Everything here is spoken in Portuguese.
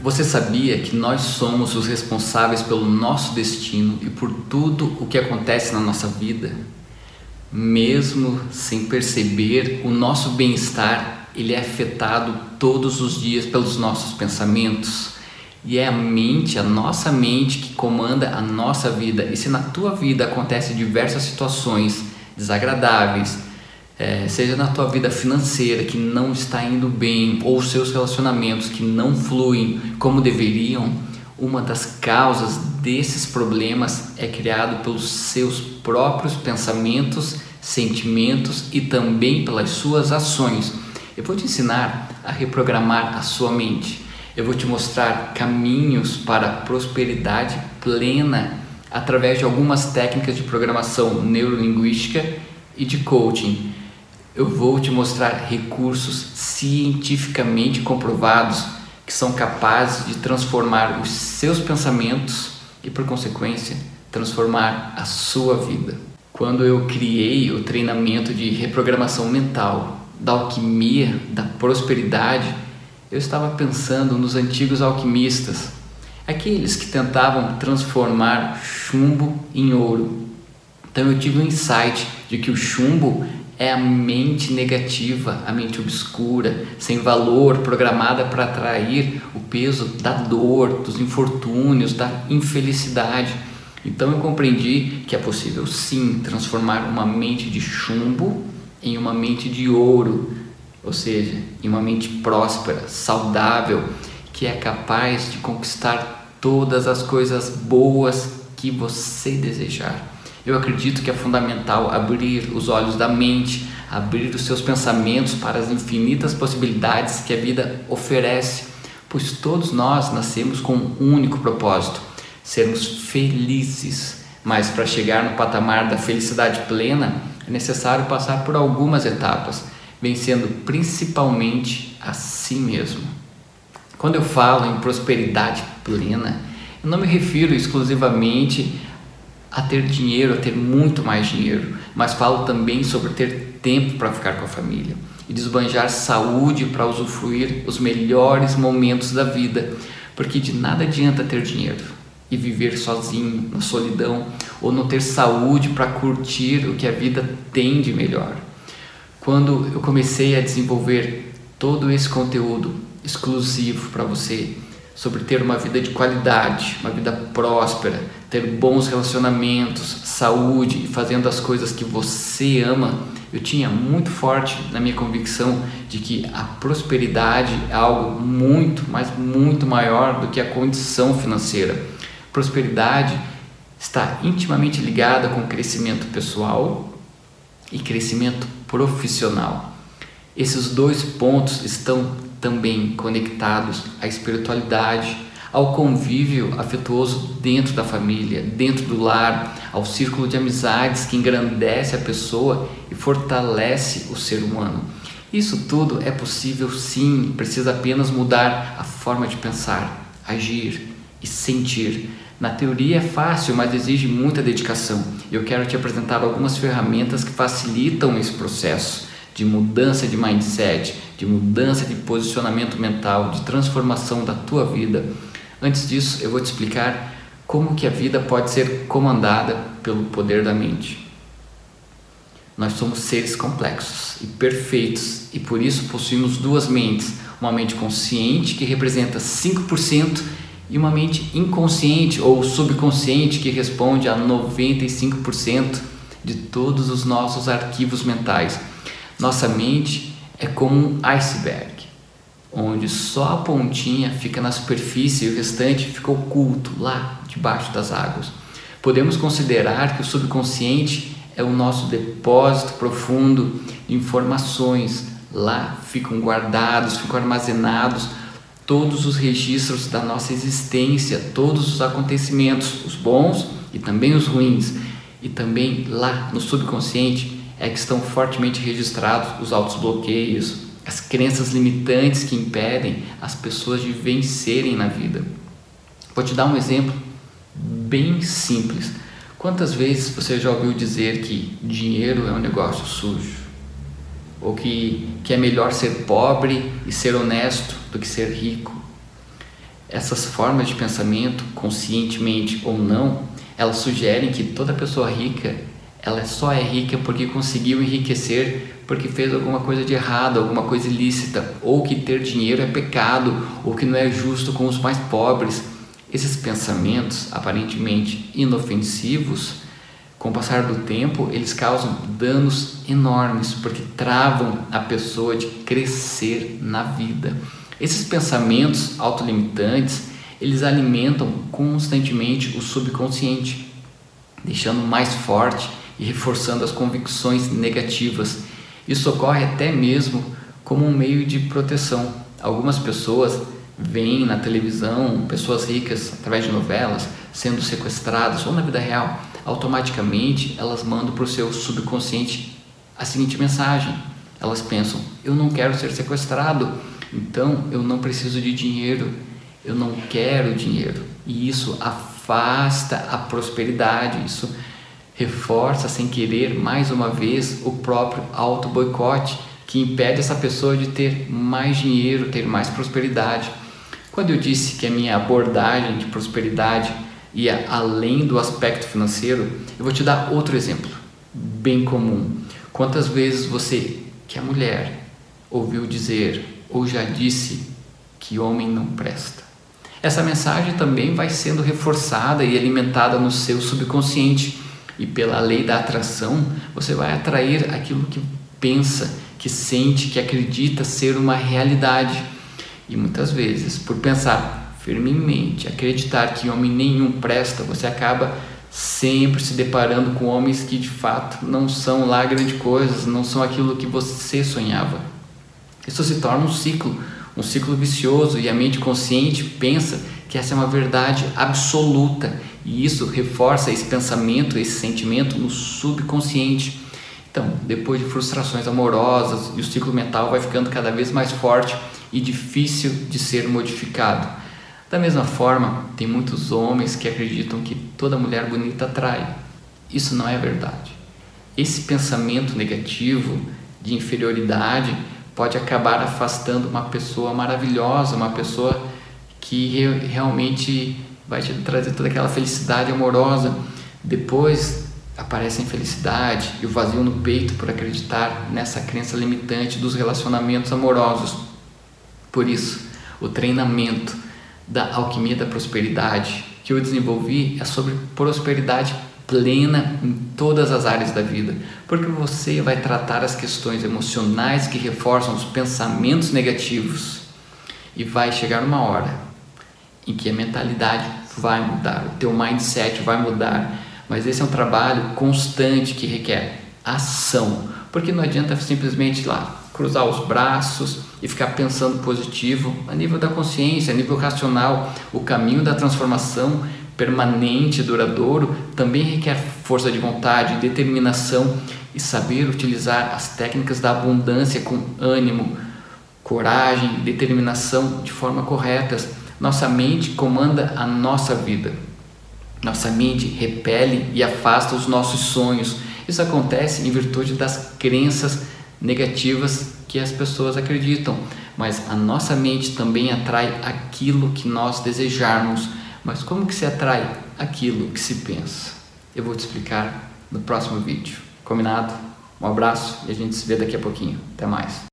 Você sabia que nós somos os responsáveis pelo nosso destino e por tudo o que acontece na nossa vida? Mesmo sem perceber, o nosso bem-estar ele é afetado todos os dias pelos nossos pensamentos. E é a mente, a nossa mente que comanda a nossa vida. E se na tua vida acontecem diversas situações desagradáveis, é, seja na tua vida financeira que não está indo bem ou seus relacionamentos que não fluem como deveriam, uma das causas desses problemas é criado pelos seus próprios pensamentos, sentimentos e também pelas suas ações. Eu vou te ensinar a reprogramar a sua mente. Eu vou te mostrar caminhos para prosperidade plena através de algumas técnicas de programação neurolinguística e de coaching eu vou te mostrar recursos cientificamente comprovados que são capazes de transformar os seus pensamentos e, por consequência, transformar a sua vida. Quando eu criei o treinamento de reprogramação mental, da alquimia, da prosperidade, eu estava pensando nos antigos alquimistas, aqueles que tentavam transformar chumbo em ouro. Então eu tive um insight de que o chumbo é a mente negativa, a mente obscura, sem valor, programada para atrair o peso da dor, dos infortúnios, da infelicidade. Então eu compreendi que é possível sim transformar uma mente de chumbo em uma mente de ouro, ou seja, em uma mente próspera, saudável, que é capaz de conquistar todas as coisas boas que você desejar. Eu acredito que é fundamental abrir os olhos da mente, abrir os seus pensamentos para as infinitas possibilidades que a vida oferece, pois todos nós nascemos com um único propósito: sermos felizes. Mas para chegar no patamar da felicidade plena, é necessário passar por algumas etapas, vencendo principalmente a si mesmo. Quando eu falo em prosperidade plena, eu não me refiro exclusivamente a ter dinheiro, a ter muito mais dinheiro, mas falo também sobre ter tempo para ficar com a família e desbanjar saúde para usufruir os melhores momentos da vida, porque de nada adianta ter dinheiro e viver sozinho, na solidão, ou não ter saúde para curtir o que a vida tem de melhor. Quando eu comecei a desenvolver todo esse conteúdo exclusivo para você, sobre ter uma vida de qualidade, uma vida próspera, ter bons relacionamentos, saúde e fazendo as coisas que você ama, eu tinha muito forte na minha convicção de que a prosperidade é algo muito, mas muito maior do que a condição financeira. Prosperidade está intimamente ligada com crescimento pessoal e crescimento profissional. Esses dois pontos estão também conectados à espiritualidade, ao convívio afetuoso dentro da família, dentro do lar, ao círculo de amizades que engrandece a pessoa e fortalece o ser humano. Isso tudo é possível sim, precisa apenas mudar a forma de pensar, agir e sentir. Na teoria é fácil, mas exige muita dedicação. Eu quero te apresentar algumas ferramentas que facilitam esse processo de mudança de mindset, de mudança de posicionamento mental, de transformação da tua vida. Antes disso, eu vou te explicar como que a vida pode ser comandada pelo poder da mente. Nós somos seres complexos e perfeitos e por isso possuímos duas mentes, uma mente consciente que representa 5% e uma mente inconsciente ou subconsciente que responde a 95% de todos os nossos arquivos mentais. Nossa mente é como um iceberg, onde só a pontinha fica na superfície e o restante fica oculto lá debaixo das águas. Podemos considerar que o subconsciente é o nosso depósito profundo de informações. Lá ficam guardados, ficam armazenados todos os registros da nossa existência, todos os acontecimentos, os bons e também os ruins. E também lá no subconsciente é que estão fortemente registrados os altos bloqueios, as crenças limitantes que impedem as pessoas de vencerem na vida. Vou te dar um exemplo bem simples. Quantas vezes você já ouviu dizer que dinheiro é um negócio sujo? Ou que, que é melhor ser pobre e ser honesto do que ser rico? Essas formas de pensamento, conscientemente ou não, elas sugerem que toda pessoa rica, ela só é rica porque conseguiu enriquecer porque fez alguma coisa de errado, alguma coisa ilícita, ou que ter dinheiro é pecado, ou que não é justo com os mais pobres. Esses pensamentos, aparentemente inofensivos, com o passar do tempo, eles causam danos enormes, porque travam a pessoa de crescer na vida. Esses pensamentos autolimitantes, eles alimentam constantemente o subconsciente, deixando mais forte e reforçando as convicções negativas. Isso ocorre até mesmo como um meio de proteção. Algumas pessoas veem na televisão pessoas ricas através de novelas sendo sequestradas ou na vida real. Automaticamente elas mandam para o seu subconsciente a seguinte mensagem: elas pensam, eu não quero ser sequestrado, então eu não preciso de dinheiro, eu não quero dinheiro. E isso afasta a prosperidade, isso reforça sem querer mais uma vez o próprio auto boicote que impede essa pessoa de ter mais dinheiro, ter mais prosperidade. Quando eu disse que a minha abordagem de prosperidade ia além do aspecto financeiro, eu vou te dar outro exemplo, bem comum. Quantas vezes você, que é mulher, ouviu dizer ou já disse que homem não presta? Essa mensagem também vai sendo reforçada e alimentada no seu subconsciente e pela lei da atração, você vai atrair aquilo que pensa, que sente, que acredita ser uma realidade. E muitas vezes, por pensar firmemente, acreditar que homem nenhum presta, você acaba sempre se deparando com homens que de fato não são lá grandes coisas, não são aquilo que você sonhava. Isso se torna um ciclo, um ciclo vicioso e a mente consciente pensa que essa é uma verdade absoluta e isso reforça esse pensamento, esse sentimento no subconsciente. Então, depois de frustrações amorosas, o ciclo mental vai ficando cada vez mais forte e difícil de ser modificado. Da mesma forma, tem muitos homens que acreditam que toda mulher bonita atrai. Isso não é verdade. Esse pensamento negativo de inferioridade pode acabar afastando uma pessoa maravilhosa, uma pessoa que realmente vai te trazer toda aquela felicidade amorosa. Depois aparece a infelicidade e o vazio no peito por acreditar nessa crença limitante dos relacionamentos amorosos. Por isso, o treinamento da alquimia da prosperidade que eu desenvolvi é sobre prosperidade plena em todas as áreas da vida, porque você vai tratar as questões emocionais que reforçam os pensamentos negativos. E vai chegar uma hora em que a mentalidade vai mudar, o teu mindset vai mudar, mas esse é um trabalho constante que requer ação, porque não adianta simplesmente lá cruzar os braços e ficar pensando positivo. A nível da consciência, a nível racional, o caminho da transformação permanente, duradouro, também requer força de vontade, determinação e saber utilizar as técnicas da abundância com ânimo, coragem, determinação de forma corretas nossa mente comanda a nossa vida. Nossa mente repele e afasta os nossos sonhos. Isso acontece em virtude das crenças negativas que as pessoas acreditam, mas a nossa mente também atrai aquilo que nós desejarmos. Mas como que se atrai aquilo que se pensa? Eu vou te explicar no próximo vídeo. Combinado? Um abraço e a gente se vê daqui a pouquinho. Até mais.